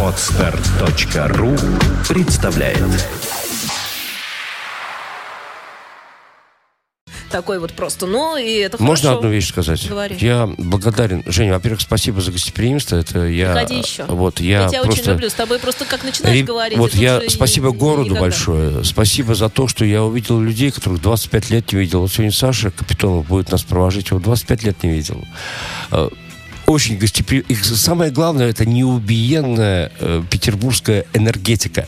Отстар.ру представляет такой вот просто. Ну, и это Можно хорошо. одну вещь сказать? Говори. Я благодарен. Женя, во-первых, спасибо за гостеприимство. Это я... Приходи еще. Вот, я, Я тебя просто... очень люблю. С тобой просто как начинаешь Ре- говорить. Вот я спасибо и городу никогда. большое. Спасибо за то, что я увидел людей, которых 25 лет не видел. Вот сегодня Саша Капитонов будет нас провожать, его 25 лет не видел. Очень гостеприимно. И самое главное, это неубиенная э, петербургская энергетика.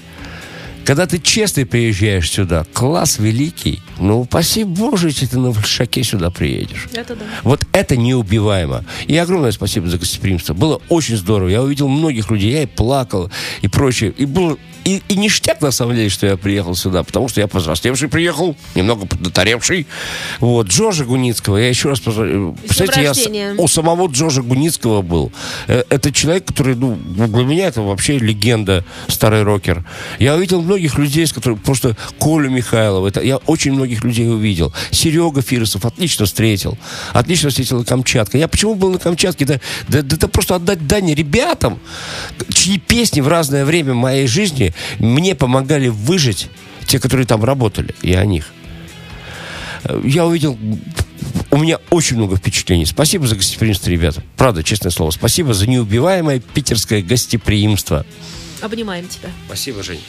Когда ты честно приезжаешь сюда, класс великий, ну, упаси Боже, если ты на Большаке сюда приедешь. Это да. Вот это неубиваемо. И огромное спасибо за гостеприимство. Было очень здорово. Я увидел многих людей, я и плакал, и прочее. И было и, и ништяк, на самом деле, что я приехал сюда, потому что я повзрослевший приехал, немного поднаторевший. Вот, Джорджа Гуницкого, я еще раз позвоню. Представляете, я с- рождения. у самого Джорджа Гуницкого был. Э, Это человек, который, ну, для меня это вообще легенда, старый рокер. Я увидел многих людей, с которыми просто Колю Михайлова, это я очень многих людей увидел. Серега Фирсов отлично встретил. Отлично встретила Камчатка. Я почему был на Камчатке? Да, да, да это просто отдать дань ребятам, чьи песни в разное время моей жизни мне помогали выжить, те, которые там работали, и о них. Э, Я увидел у меня очень много впечатлений. Спасибо за гостеприимство, ребята. Правда, честное слово. Спасибо за неубиваемое питерское гостеприимство. Обнимаем тебя. Спасибо, Жень.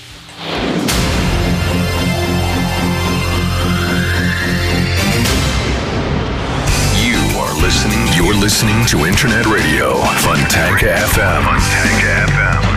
You are listening. You're listening to Internet Radio Fontanka FM. Fontanka FM.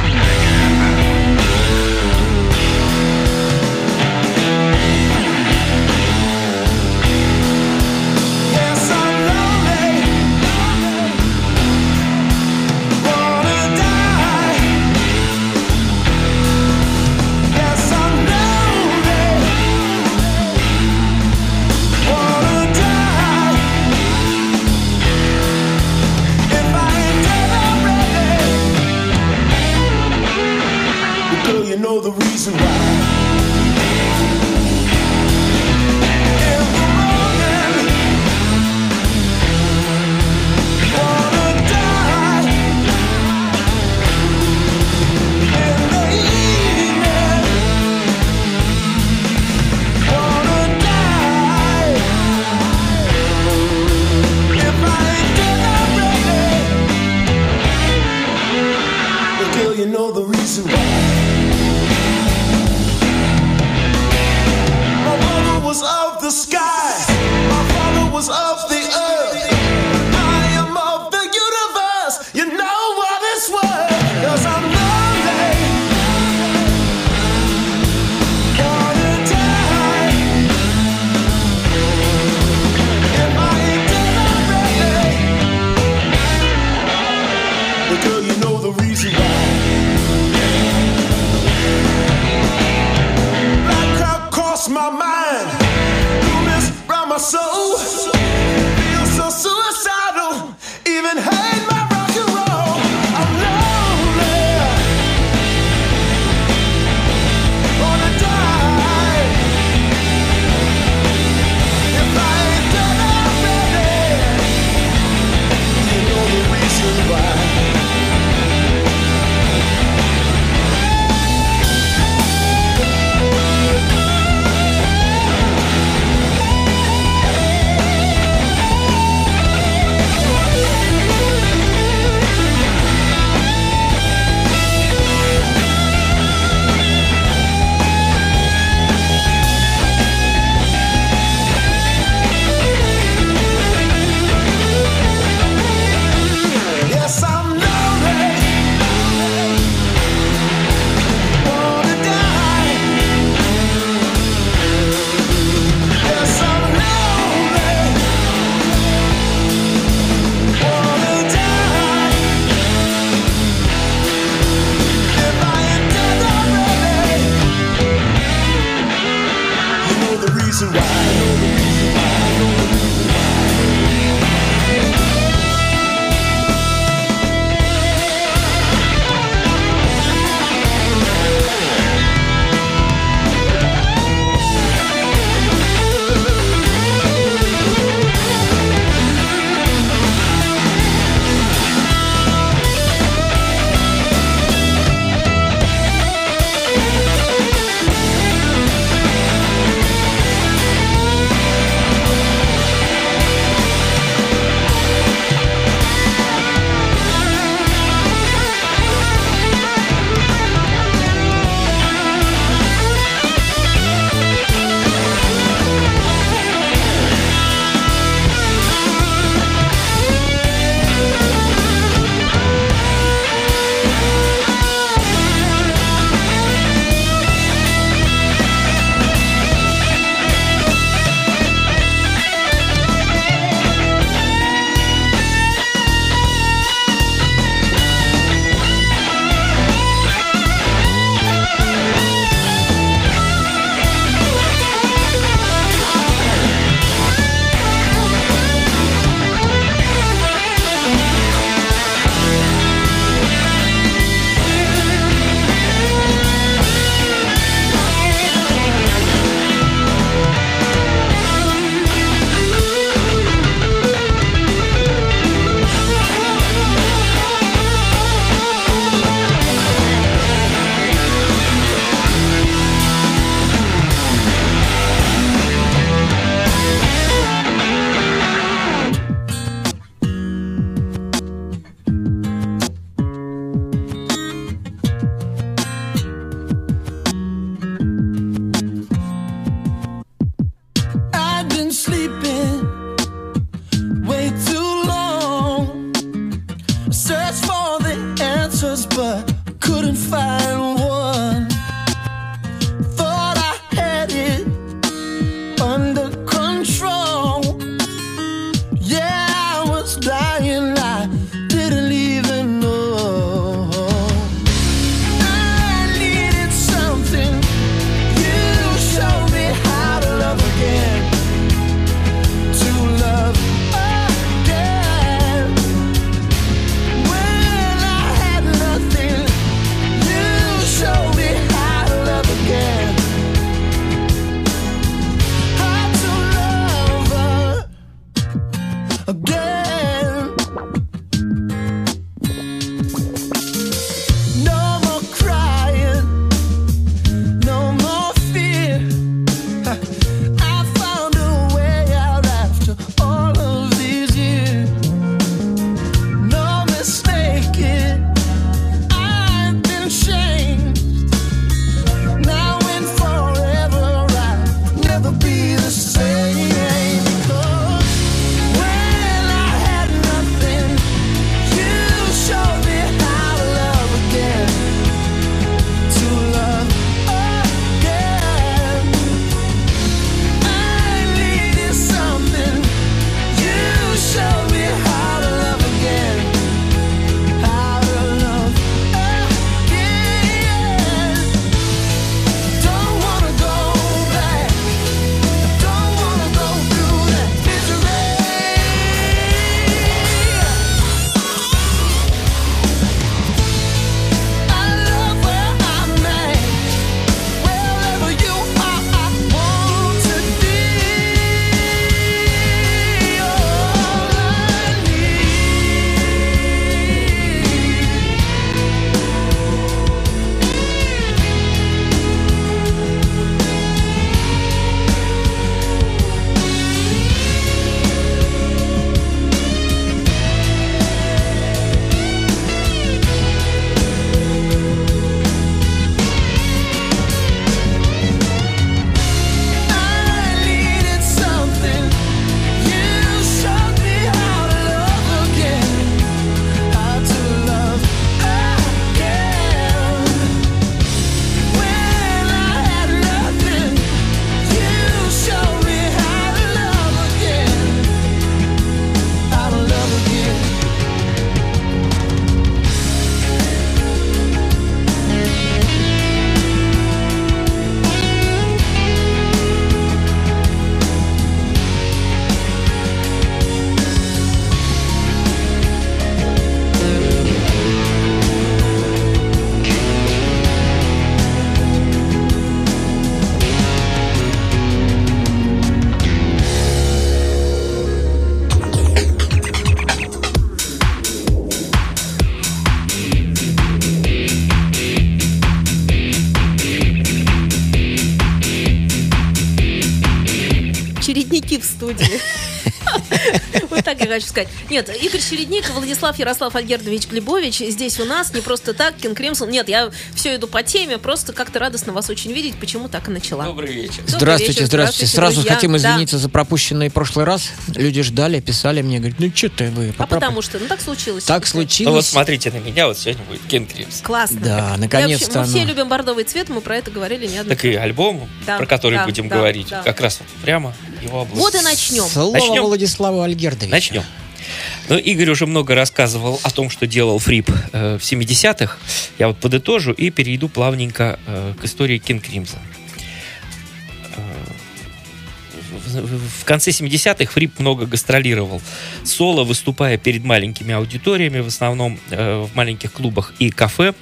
Хочу сказать. Нет, Игорь Чередник, Владислав Ярослав Альгердович Глебович здесь у нас не просто так, Кинг Кримсон. Нет, я все иду по теме, просто как-то радостно вас очень видеть, почему так и начала. Добрый вечер. Добрый Здравствуйте, вечер, здравствуйте. Сразу друзья. хотим Да. извиниться за пропущенный прошлый раз. Люди ждали, писали мне, говорят, ну что ты вы? А попро- потому что, ну так случилось. Так Ну вот случилось. смотрите на меня, вот сегодня будет Кен Кримс. Классно. Да, наконец-то Мы все оно. любим бордовый цвет, мы про это говорили неоднократно. Так и альбом, Да, про который да, будем да, говорить, да. как раз вот прямо его область. Вот и начнем. Слово Начнем? Владиславу Альгердовичу. Начнем. Ну, Игорь уже много рассказывал о том, что делал Фрип э, в 70-х. Я вот подытожу и перейду плавненько э, к истории Кинг Кримзон. В, в- в конце 70-х Фрип много гастролировал соло, выступая перед маленькими аудиториями, в основном э, в маленьких клубах и кафе,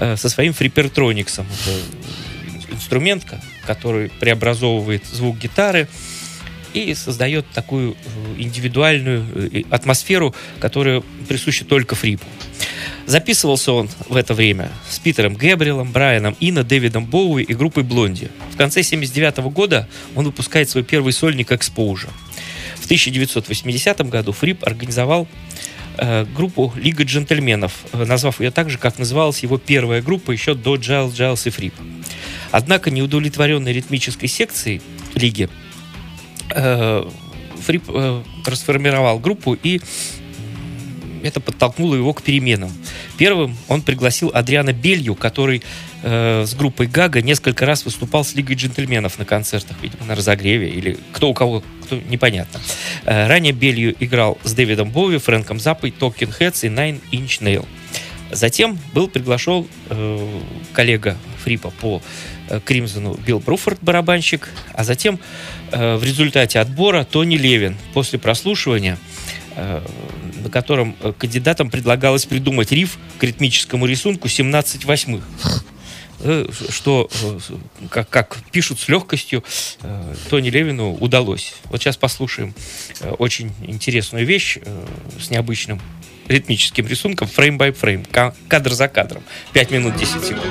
э, со своим фрипертрониксом. Это инструмент, ко- который преобразовывает звук гитары и создает такую э, индивидуальную э, атмосферу, которая присуща только Фрипу. Записывался он в это время с Питером Гэбриэлом, Брайаном Ино, Дэвидом Боуи и группой Блонди. В конце 79 года он выпускает свой первый сольник «Экспоужа». В 1980 году Фрип организовал э, группу «Лига джентльменов», э, назвав ее так же, как называлась его первая группа еще до Джайлз, Джайлз и Фрип. Однако неудовлетворенной ритмической секцией лиги Фрип э, расформировал группу и это подтолкнуло его к переменам. Первым он пригласил Адриана Белью, который э, с группой Гага несколько раз выступал с Лигой джентльменов на концертах, видимо, на разогреве, или кто у кого, кто, непонятно. Э, ранее Белью играл с Дэвидом Боуи, Фрэнком Заппой, Talking Heads и Nine Inch Nail. Затем был приглашен э, коллега Фрипа по э, Кримзону Билл Бруфорд, барабанщик, а затем э, в результате отбора Тони Левин. После прослушивания, э, на котором э, кандидатам предлагалось придумать риф к ритмическому рисунку 17 восьмых. Э, Что, э, как, как пишут с легкостью, э, Тони Левину удалось. Вот сейчас послушаем э, очень интересную вещь э, с необычным ритмическим рисунком, фрейм by фрейм, ка- кадр за кадром. 5 минут 10 секунд.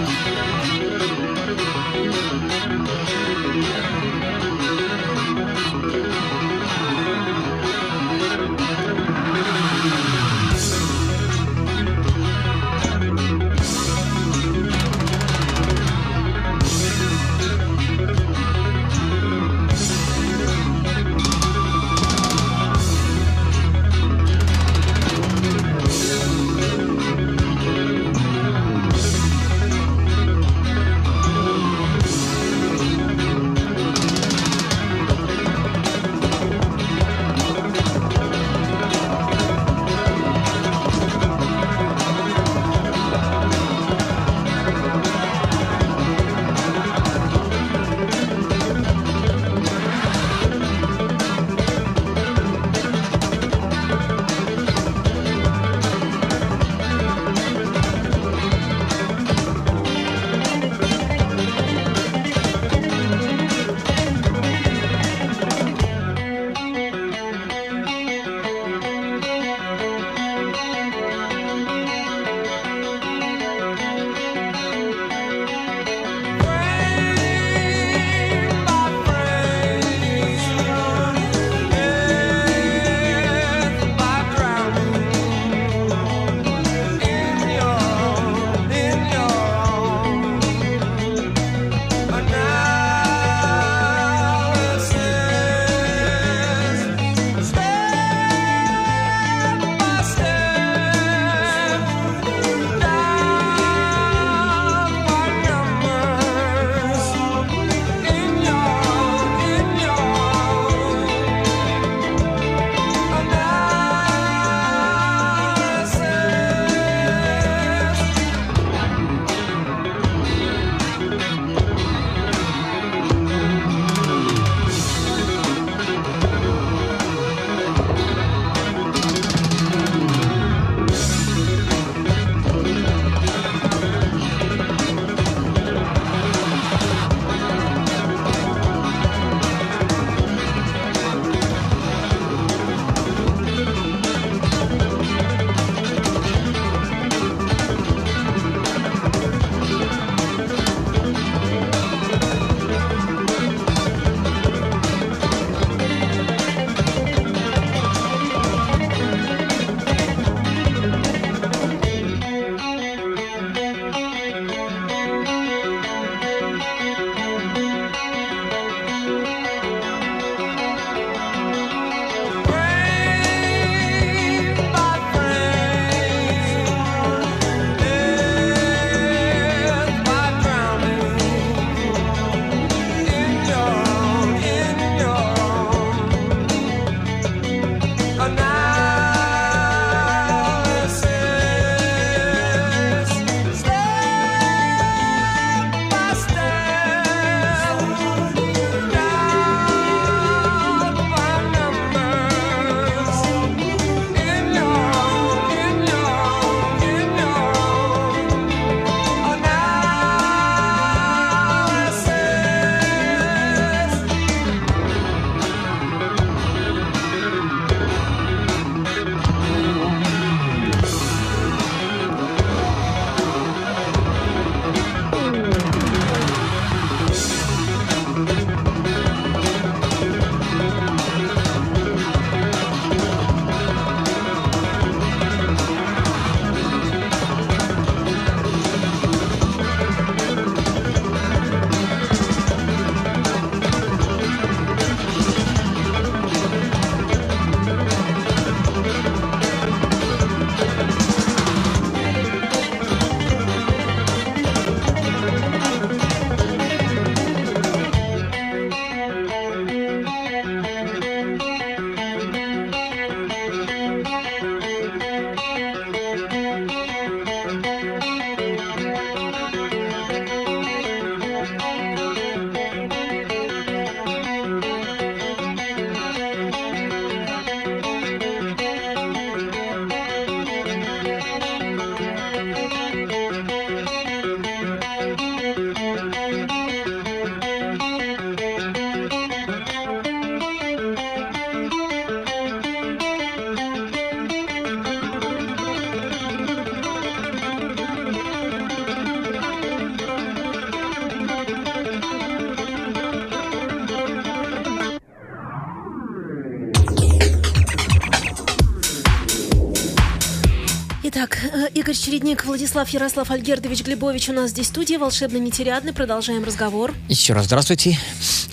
Чередник, Владислав Ярослав Альгердович Глебович у нас здесь в студии, волшебно нетериадный. Продолжаем разговор. Еще раз здравствуйте.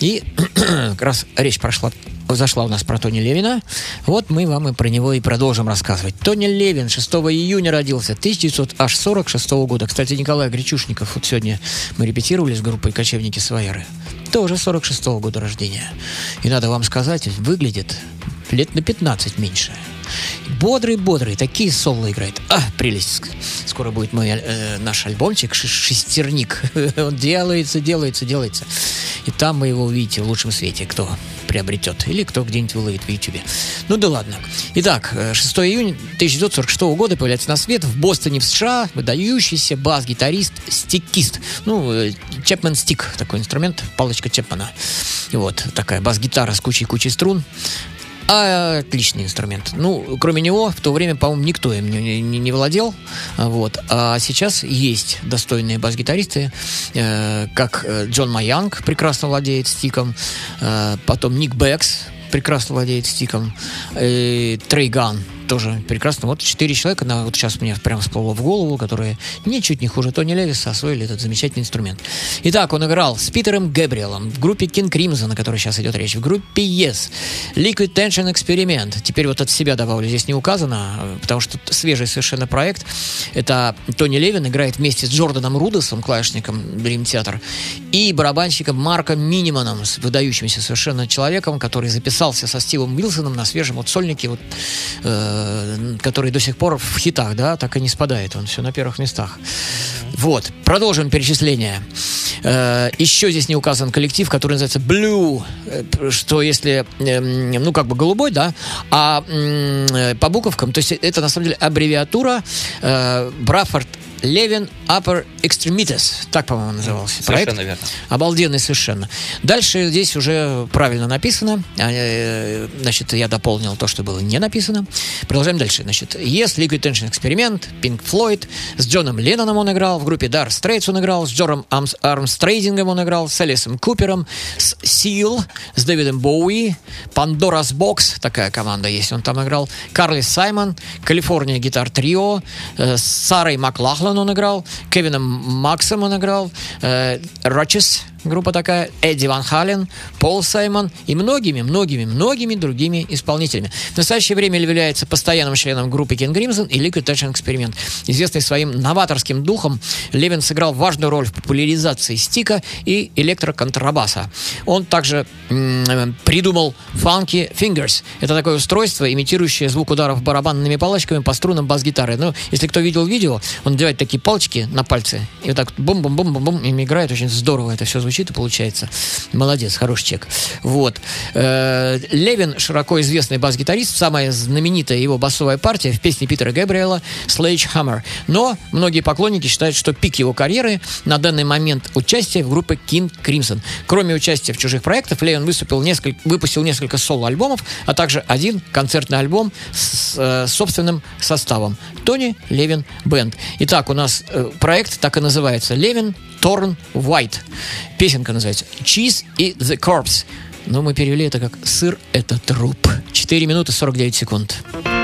И как раз речь прошла зашла у нас про Тони Левина. Вот мы вам и про него и продолжим рассказывать. Тони Левин 6 июня родился 1946 года. Кстати, Николай Гречушников, вот сегодня мы репетировали с группой «Кочевники Свояры». Тоже 46 года рождения. И надо вам сказать, выглядит лет на 15 меньше. Бодрый-бодрый, такие соло играет. А, прелесть. Скоро будет мой, э, наш альбомчик «Ш- «Шестерник». Он делается, делается, делается. И там вы его увидите в лучшем свете, кто приобретет. Или кто где-нибудь выловит в Ютубе. Ну да ладно. Итак, э, 6 июня 1946 года появляется на свет в Бостоне, в США, выдающийся бас-гитарист, стикист. Ну, э, Чепмен стик, такой инструмент, палочка Чепмана. И вот такая бас-гитара с кучей-кучей струн. А, отличный инструмент. Ну, кроме него, в то время, по-моему, никто им не, не- не владел. Вот. А сейчас есть достойные бас-гитаристы, э, как э, Джон Маянг прекрасно владеет стиком, э, потом Ник Беггс прекрасно владеет стиком, э, Трей Ганн тоже прекрасно. Вот четыре человека, на, вот сейчас мне прямо всплыло в голову, которые ничуть не хуже Тони Левина освоили этот замечательный инструмент. Итак, он играл с Питером Гэбриэлом в группе King Crimson, о которой сейчас идет речь, в группе Yes, Liquid Tension Experiment. Теперь вот от себя добавлю, здесь не указано, потому что свежий совершенно проект. Это Тони Левин играет вместе с Джорданом Рудосом, клавишником Dream Theater, и барабанщиком Марком Миниманом, выдающимся совершенно человеком, который записался со Стивом Уилсоном на свежем вот сольнике, вот, э, который до сих пор в хитах, да, так и не спадает, он все на первых местах. Вот, продолжим перечисление. Э, еще здесь не указан коллектив, который называется Blue, э, что если, эм, ну, как бы голубой, да, а э, по буковкам, то есть это на самом деле аббревиатура э, Левин Upper Extremities, так, по-моему, назывался проект. Совершенно верно. Обалденный совершенно. Дальше здесь уже правильно написано. А, э, Значит, я дополнил то, что было не написано. Продолжаем дальше. Значит, Yes, Liquid Tension Experiment, Pink Floyd. С Джоном Ленноном он играл. В группе Dire Straits он играл. С Джором Армс- Армстрейдингом он играл. С Элисом Купером. С Seal. С Дэвидом Боуи. Pandora's Box. Такая команда есть. Он там играл. Карли Саймон. Калифорния Гитар Трио. Э, С Сарой Маклахлан он играл. Кевином Максом он играл. Э, Рочес группа такая, Эдди Ван Хален, Пол Саймон и многими, многими, многими другими исполнителями. В настоящее время является постоянным членом группы King Crimson и Liquid Tension Experiment. Известный своим новаторским духом, Левин сыграл важную роль в популяризации стика и электроконтрабаса. Он также м, придумал Funky Fingers. Это такое устройство, имитирующее звук ударов барабанными палочками по струнам бас-гитары. Ну, если кто видел видео, он надевает такие палочки на пальцы и вот так бум-бум-бум-бум-бум им играет. Очень здорово это все звучит и получается. Молодец, хороший чек. Вот. Э, Левин, широко известный бас-гитарист, самая знаменитая его басовая партия в песне Питера Гэбриэла «Sledgehammer». Но многие поклонники считают, что пик его карьеры на данный момент участие в группе King Crimson. Кроме участия в чужих проектах, Левин выступил несколько, выпустил несколько соло-альбомов, а также один концертный альбом с э, собственным составом. Тони Левин Бенд. Итак, у нас э, проект так и называется. Левин Торн White. Песенка называется Cheese и the Corpse. Но мы перевели это как «Сыр – это труп». 4 минуты 49 секунд. Cheese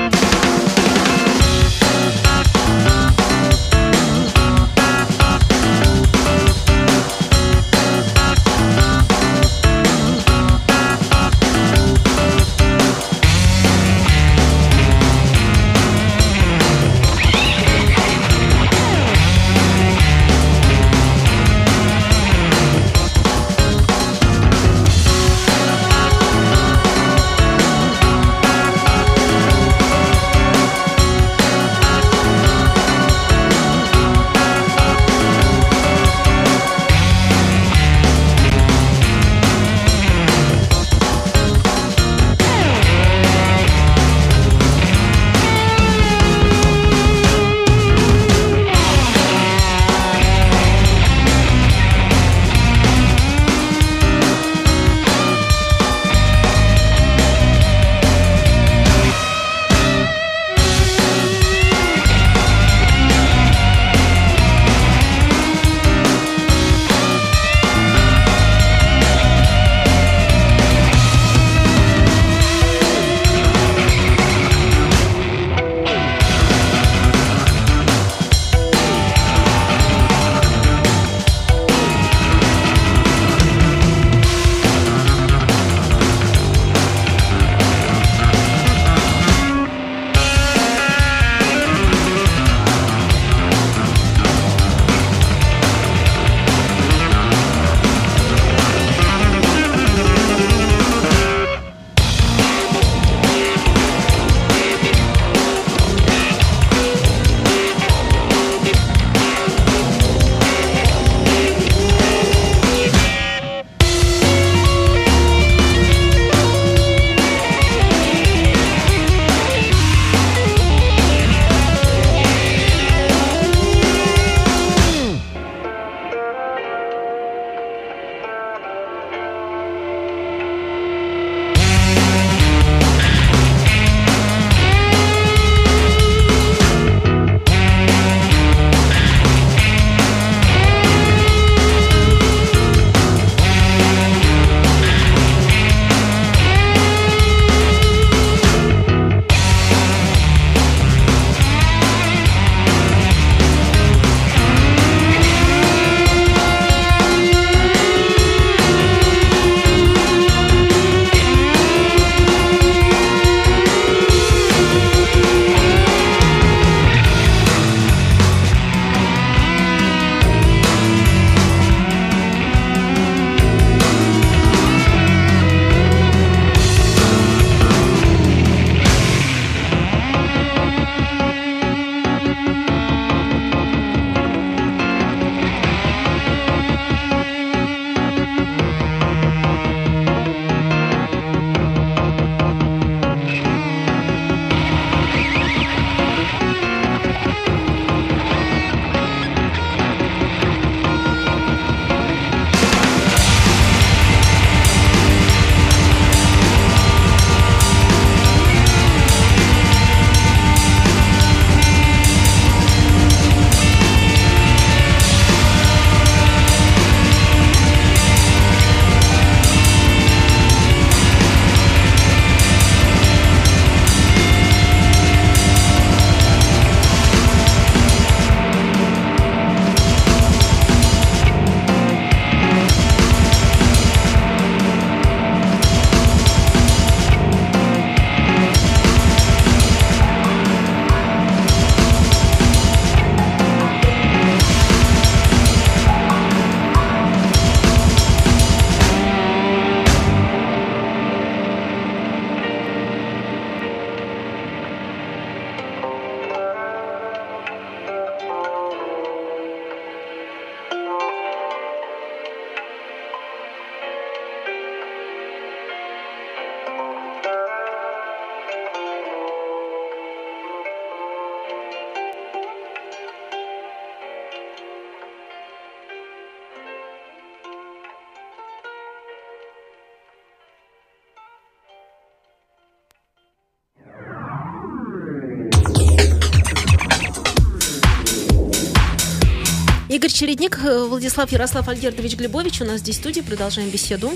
Чередник, э, Владислав Ярослав Альгердович Глебович у нас здесь в студии. Продолжаем беседу.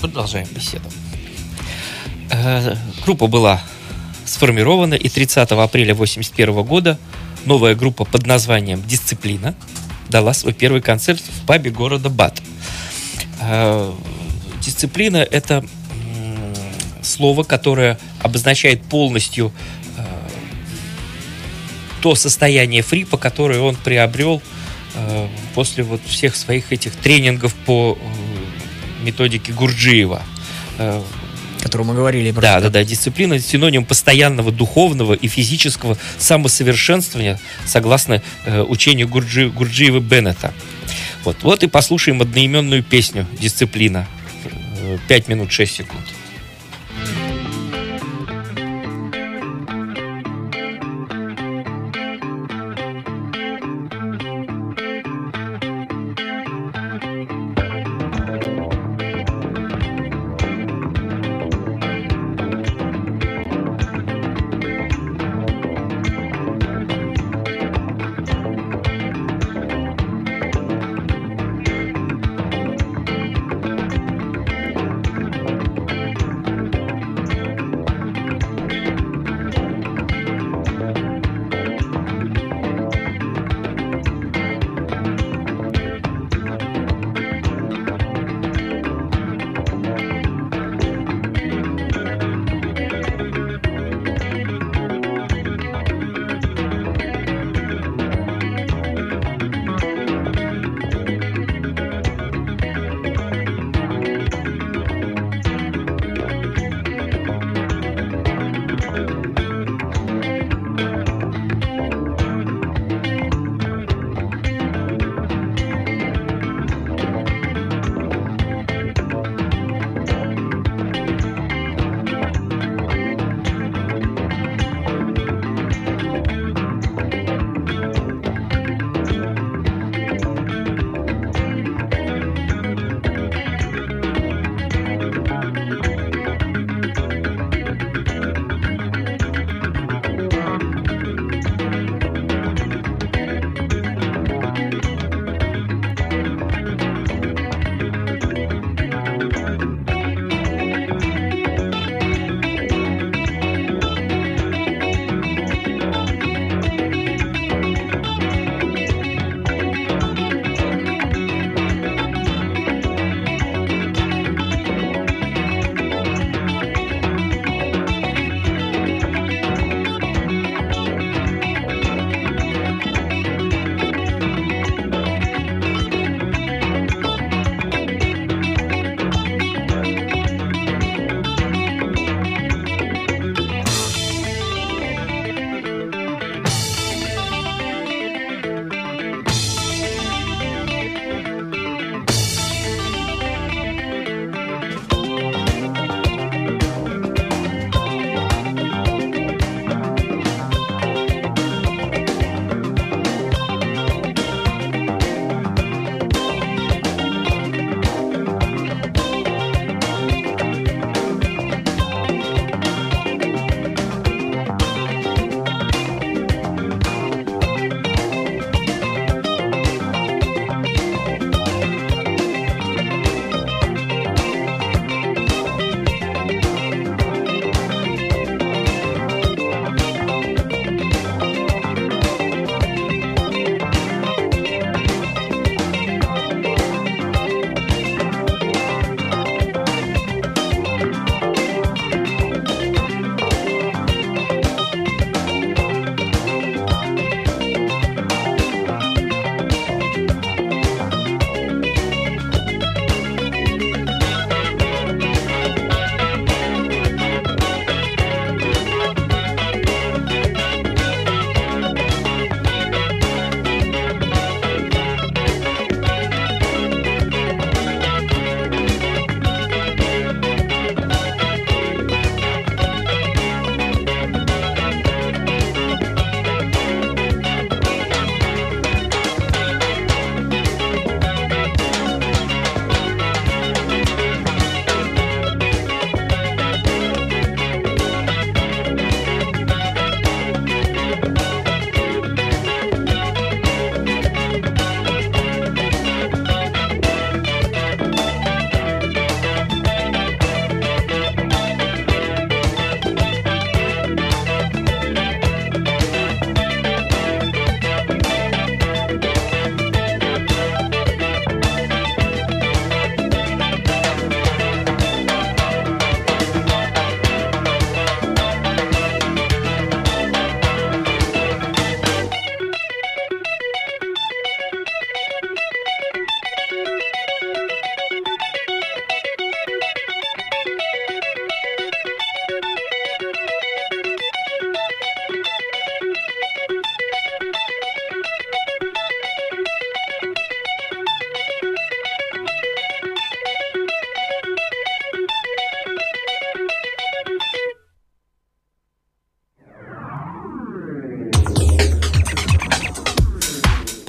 Продолжаем беседу. Э, Группа была сформирована, и 30 апреля 1981 года новая группа под названием «Дисциплина» дала свой первый концерт в пабе города Бат. Э, Дисциплина – это слово, которое обозначает полностью то состояние фрипа, которое он приобрел после вот всех своих этих тренингов по э, методике Гурджиева. Э, О котором мы говорили. да, просто. да, да. Дисциплина синоним постоянного духовного и физического самосовершенствования, согласно э, учению Гурджи, Гурджиева Беннета. Вот, вот и послушаем одноименную песню «Дисциплина». Э, Пять минут шесть секунд.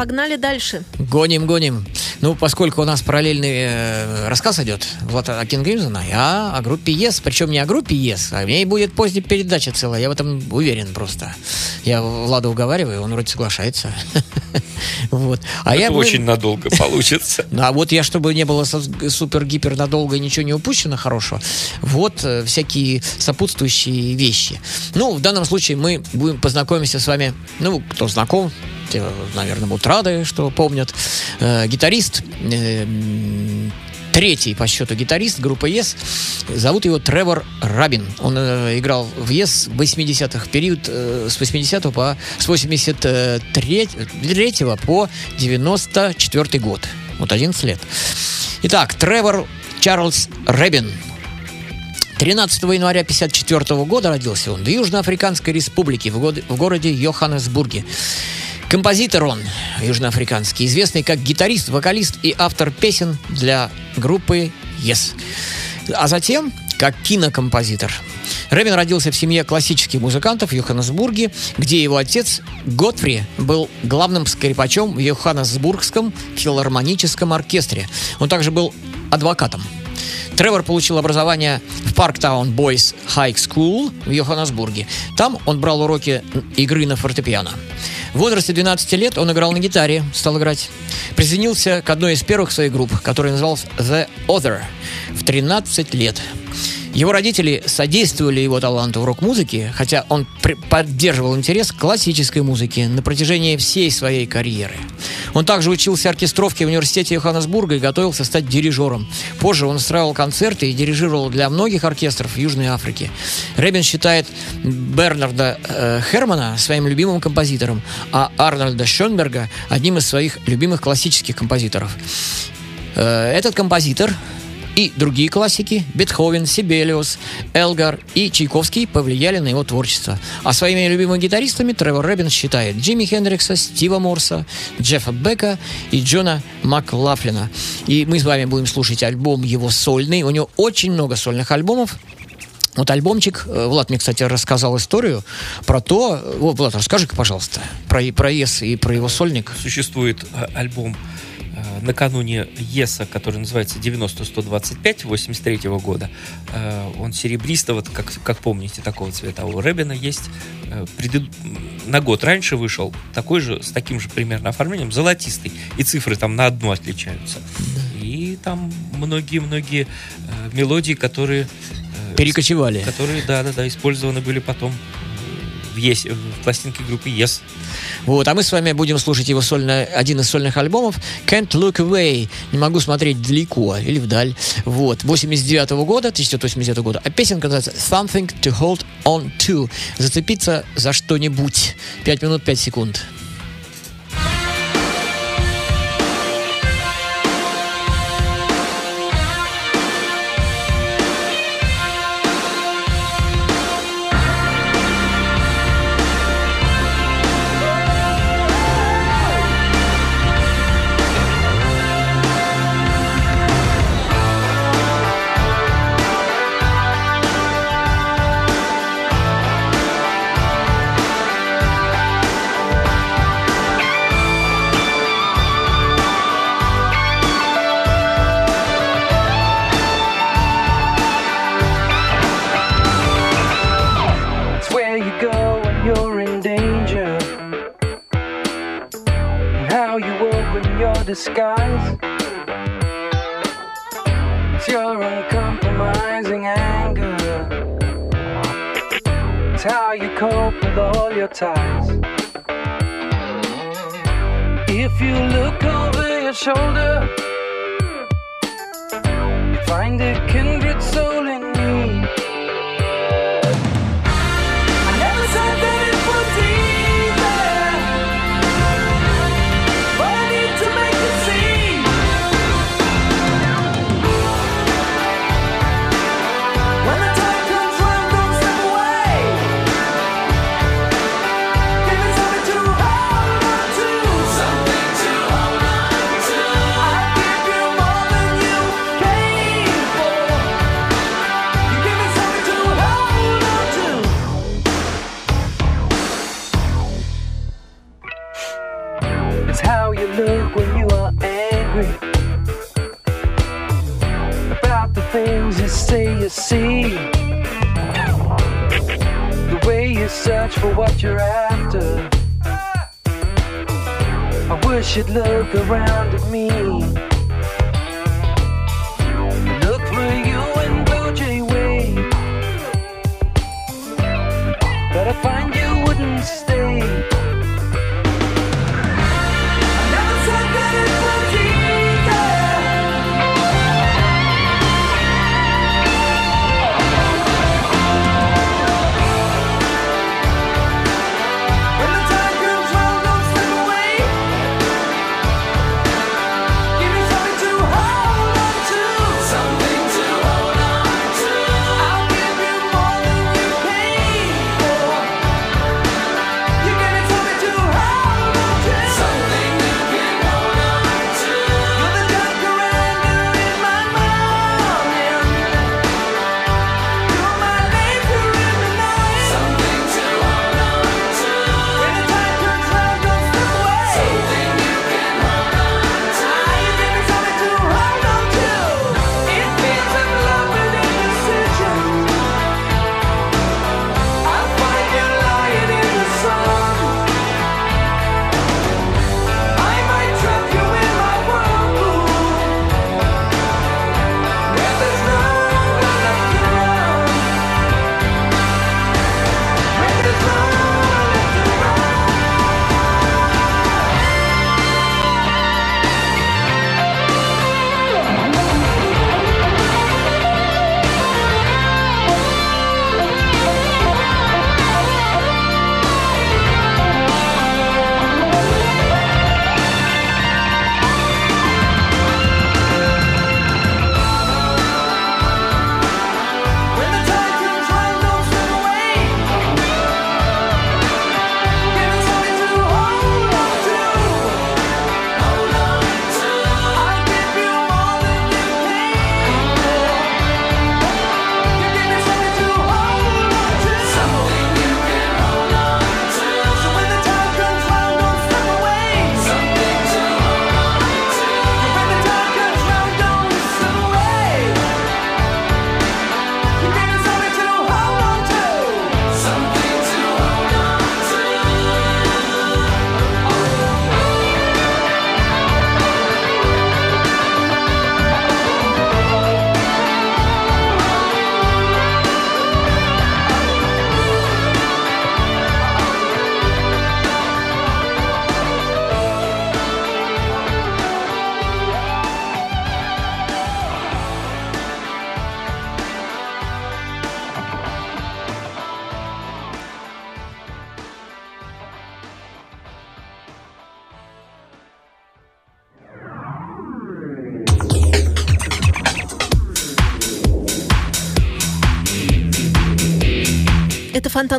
Погнали дальше. Гоним, гоним. Ну, поскольку у нас параллельный э, рассказ идет, вот о Crimson, а о группе Yes, причем не о группе Yes, а в ней будет поздняя передача целая, я в этом уверен просто. Я Влада уговариваю, он вроде соглашается. Вот. А Это я, очень надолго получится. Ну, А вот я, чтобы не было супер-гипер надолго и ничего не упущено хорошего, вот э, всякие сопутствующие вещи. Ну, в данном случае мы будем познакомимся с вами, ну, кто знаком, те, наверное, будут рады, что помнят. Э, гитарист, э, третий по счету гитарист группы Yes, зовут его Тревор Рабин. Он э, играл в Yes в 80-х, период э, с 80 по с 83 третьего по 94 год. Вот 11 лет. Итак, Тревор Чарльз Рабин. 13 января 1954 года родился он в Южноафриканской республике в, год- в городе Йоханнесбурге. Композитор он южноафриканский, известный как гитарист, вокалист и автор песен для группы Yes. А затем как кинокомпозитор. Рэбин родился в семье классических музыкантов в Йоханнесбурге, где его отец Готфри был главным скрипачом в Йоханнесбургском филармоническом оркестре. Он также был адвокатом. Тревор получил образование в Парктаун Бойс High School в Йоханнесбурге. Там он брал уроки игры на фортепиано. В возрасте 12 лет он играл на гитаре, стал играть. Присоединился к одной из первых своих групп, которая называлась The Other, в 13 лет. Его родители содействовали его таланту в рок-музыке, хотя он поддерживал интерес к классической музыке на протяжении всей своей карьеры. Он также учился оркестровке в университете Йоханнесбурга и готовился стать дирижером. Позже он устраивал концерты и дирижировал для многих оркестров Южной Африки. Ребин считает Бернарда э, Хермана своим любимым композитором, а Арнольда Шонберга одним из своих любимых классических композиторов. Э, Этот композитор и другие классики Бетховен, Сибелиус, Элгар и Чайковский повлияли на его творчество. А своими любимыми гитаристами Тревор Рэббин считает Джимми Хендрикса, Стива Морса, Джеффа Бека и Джона Маклафлина. И мы с вами будем слушать альбом его сольный. У него очень много сольных альбомов. Вот альбомчик, э, Влад мне, кстати, рассказал историю про то... э, О, Влад, расскажи-ка, пожалуйста, про, про Ес и про его сольник. Существует э, альбом э, накануне ЕСа, который называется 90-125 83 года. Э, Он серебристого, как, как помните, такого цвета. А у Рэбина есть э, предыд- на год раньше вышел такой же, с таким же примерно оформлением, золотистый. И цифры там на одну отличаются. И там многие-многие э, мелодии, которые... э, Перекочевали. Которые, да-да-да, использованы были потом в, ЕС, в пластинке группы ЕС. Вот, а мы с вами будем слушать его сольно, один из сольных альбомов Can't Look Away. Не могу смотреть далеко или вдаль. Вот, 89 года, 1989 года. А песенка называется Something to Hold On To. Зацепиться за что-нибудь. 5 минут 5 секунд. If you look over your shoulder, look around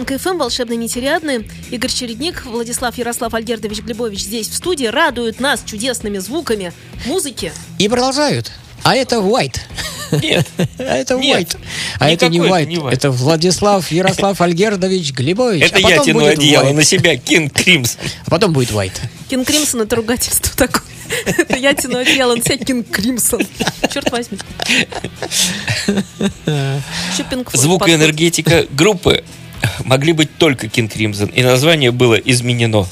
Фонтанка ФМ, волшебный нетериадный. Игорь Чередник, Владислав Ярослав Альгердович Глебович здесь в студии радуют нас чудесными звуками музыки. И продолжают. А это White. Нет. А это Нет, White. А это не White. это не White. Это Владислав Ярослав Альгердович Глебович. Это А я тяну одеяло White. на себя, Кинг Кримс. А потом будет White. Кинг Кримсон это ругательство такое. Это я тяну одеяло на себя Кинг Кримсон. Черт возьми. Еще Pink Floyd Звукоэнергетика группы могли быть только Кинг Кримсон, и название было изменено.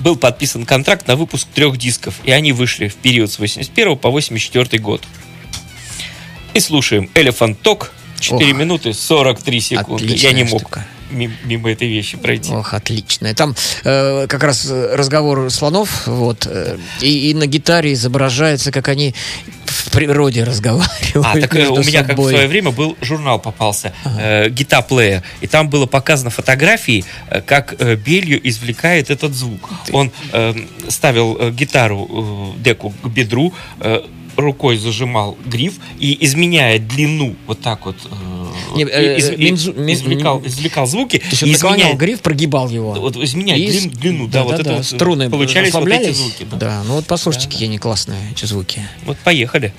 Был подписан контракт на выпуск трех дисков, и они вышли в период с 81 по 84 год. И слушаем Elephant Talk, 4 Ох, минуты 43 секунды. Я отличная не мог штука. ми- мимо этой вещи пройти. Ох, отлично. Там э, как раз э, разговор слонов, вот, э, и, и на гитаре изображается, как они в природе разговаривают. А, так э, у меня как в собой. свое время был журнал попался, э, Guitar Player, и там было показано фотографии, э, как э, Белью извлекает этот звук. Он э, ставил э, гитару, э, деку к бедру, э, рукой зажимал гриф и, изменяя длину, вот так вот, э, Не, э, из- минзу- мин- извлекал, извлекал звуки, То есть и он изменяя, гриф, прогибал его. вот, изменяя И длин- длину, да, вот это вот, струны получались вот эти звуки. да. Да, ну вот послушайте, какие они классные, эти звуки. Вот поехали.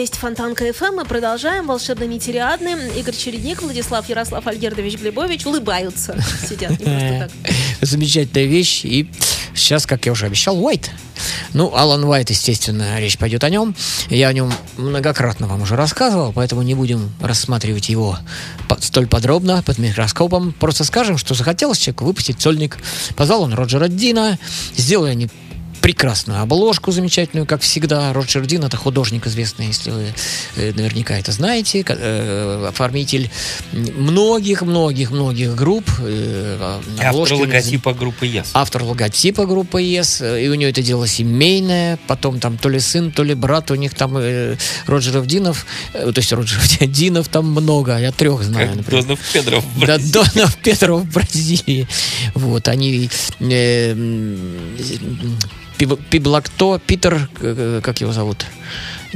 Есть Фонтанка ФМ. Мы продолжаем. Волшебный Митериадны. Игорь Чередник, Владислав Ярослав Альгердович Глебович улыбаются. Сидят, не так. Замечательная вещь. И сейчас, как я уже обещал, Уайт. Ну, Алан Уайт, естественно, речь пойдет о нем. Я о нем многократно вам уже рассказывал, поэтому не будем рассматривать его по- столь подробно, под микроскопом. Просто скажем, что захотелось человеку выпустить сольник. Позвал он Роджера Дина. Сделали они прекрасную обложку замечательную, как всегда. Роджер Дин это художник известный, если вы э, наверняка это знаете, э, оформитель многих-многих-многих групп. э, Автор логотипа группы Yes. автор логотипа группы ЕС, и у нее это дело семейное, потом там то ли сын, то ли брат, у них там э, Роджеров Динов, э, то есть Роджеров Динов там много, я трех знаю, Как например. Донов Педров в Да, Бразилии. Донов Петров в Бразилии. Вот, они... э, Пиблакто, Питер, как его зовут?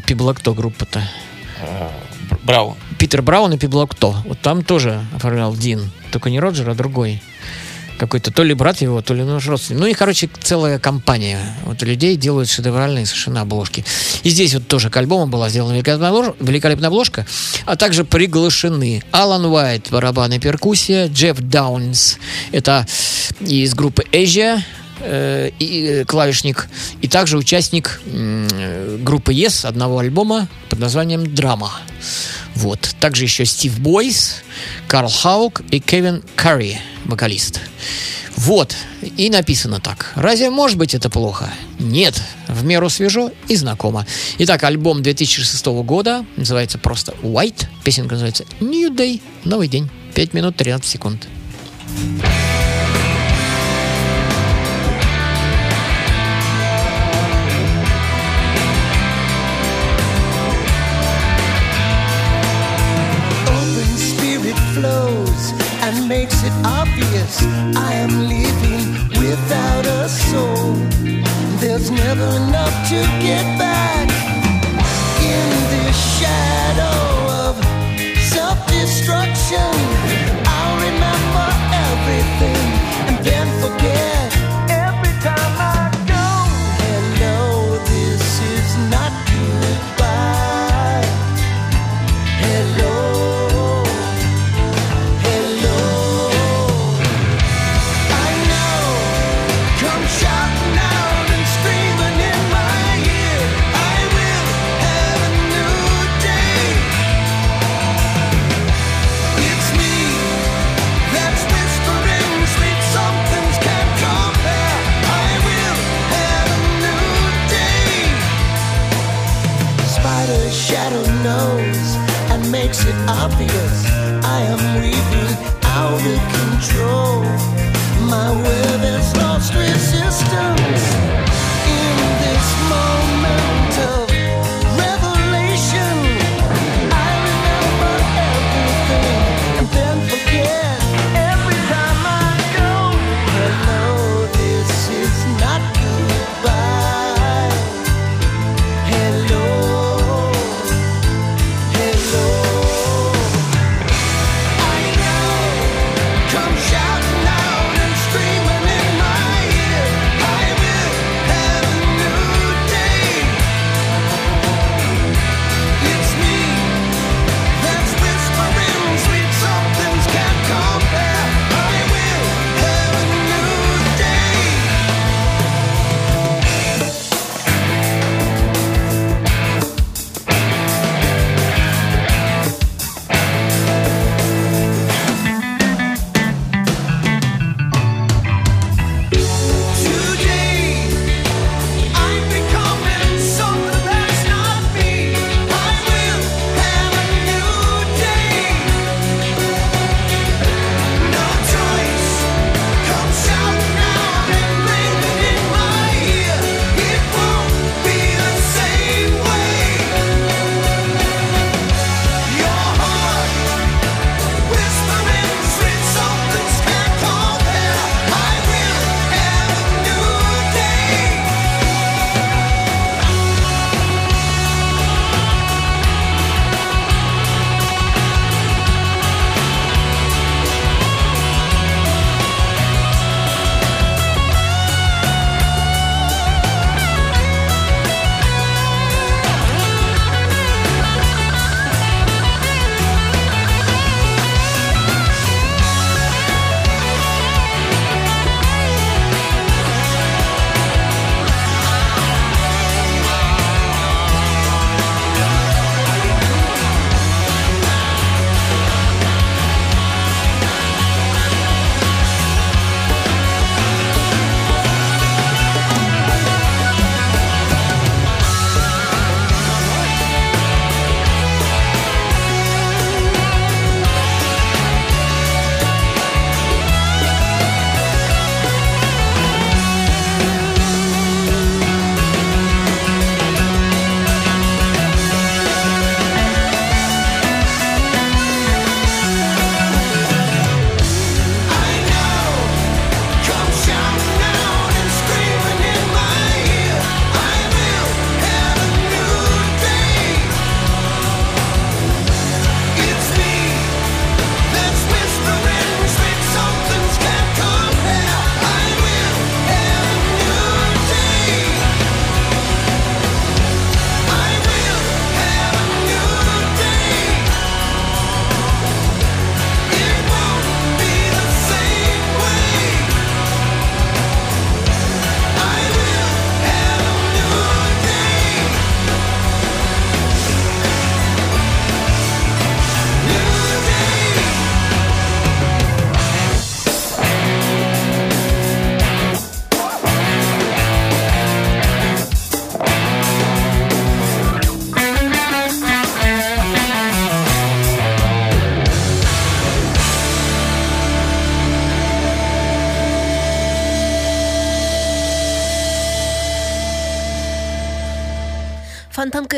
Пиблакто группа-то. Бр- Браун. Питер Браун и Пиблакто. Вот там тоже оформлял Дин. Только не Роджер, а другой. Какой-то то ли брат его, то ли ну, родственник. Ну и, короче, целая компания вот людей делают шедевральные совершенно обложки. И здесь вот тоже к альбому была сделана великолепная обложка, великолепная обложка, а также приглашены Алан Уайт, барабаны и перкуссия, Джефф Даунс, это из группы Asia, э, и э, клавишник, и также участник э, группы Yes одного альбома под названием «Драма». Вот. Также еще Стив Бойс, Карл Хаук и Кевин Карри, вокалист. Вот. И написано так. Разве может быть это плохо? Нет. В меру свежо и знакомо. Итак, альбом 2006 года называется просто White. Песенка называется New Day. Новый день. 5 минут 13 секунд. open makes it obvious I am living without a soul. There's never enough to get back in this shadow of self obvious I am weaving out of control. My web has lost resistance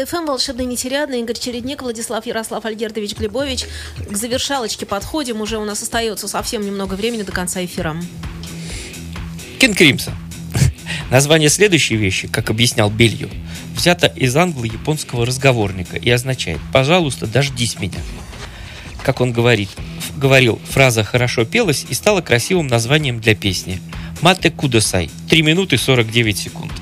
КФМ, волшебный нетерядный, Игорь Чередник, Владислав Ярослав Альгердович Глебович. К завершалочке подходим, уже у нас остается совсем немного времени до конца эфира. Кен Кримсон. Название следующей вещи, как объяснял Белью, взято из англо-японского разговорника и означает «пожалуйста, дождись меня». Как он говорит, говорил, фраза хорошо пелась и стала красивым названием для песни. Мате Кудасай. 3 минуты 49 секунд.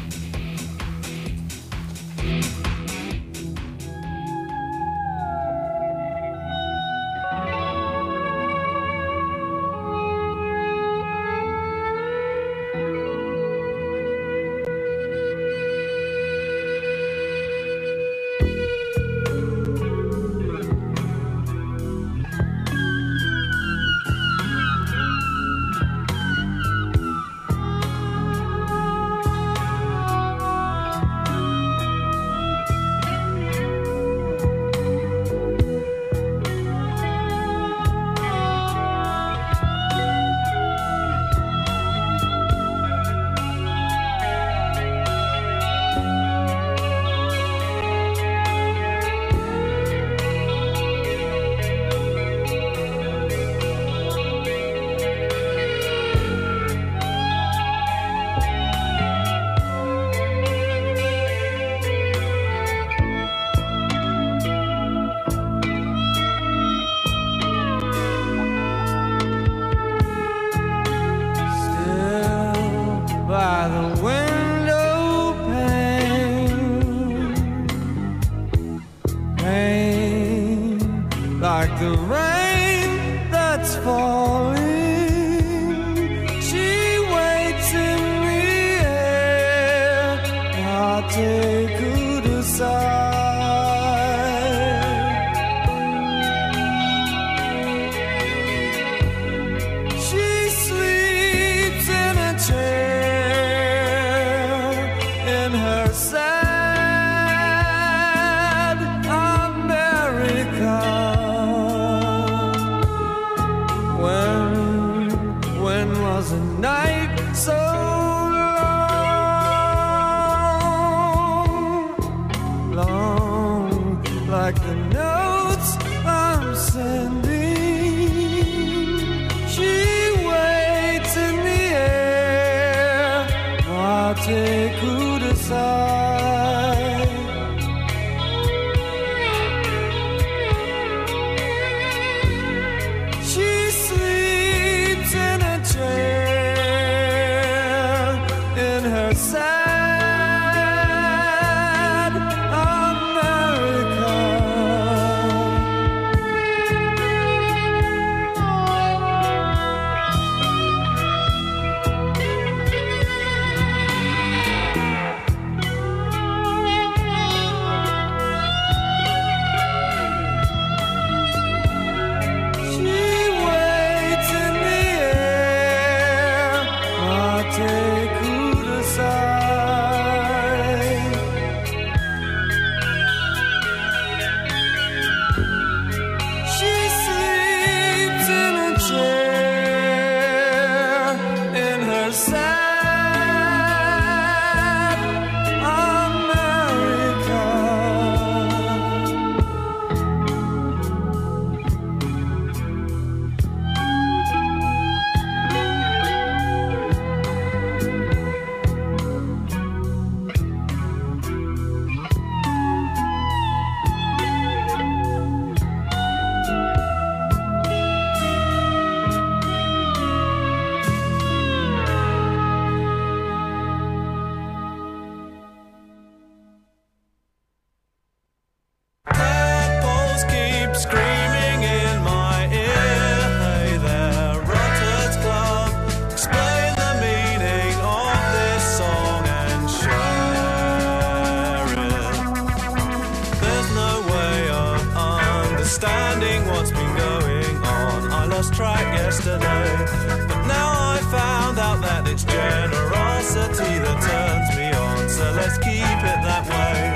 Let's keep it that way.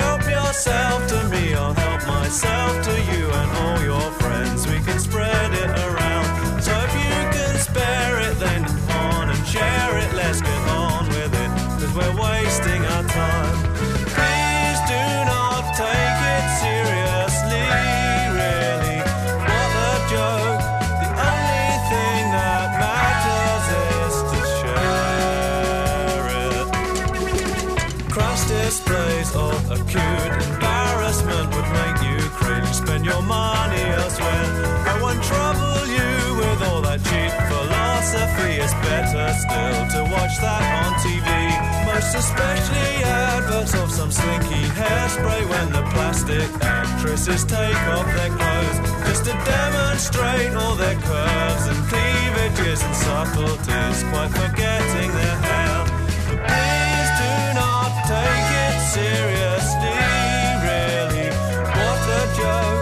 Help yourself to me, I'll help myself to you and all your friends. We can spread it around. Better still to watch that on TV. Most especially adverts of some slinky hairspray when the plastic actresses take off their clothes just to demonstrate all their curves and cleavages and subtleties, quite forgetting their hair. But please do not take it seriously, really. What a joke.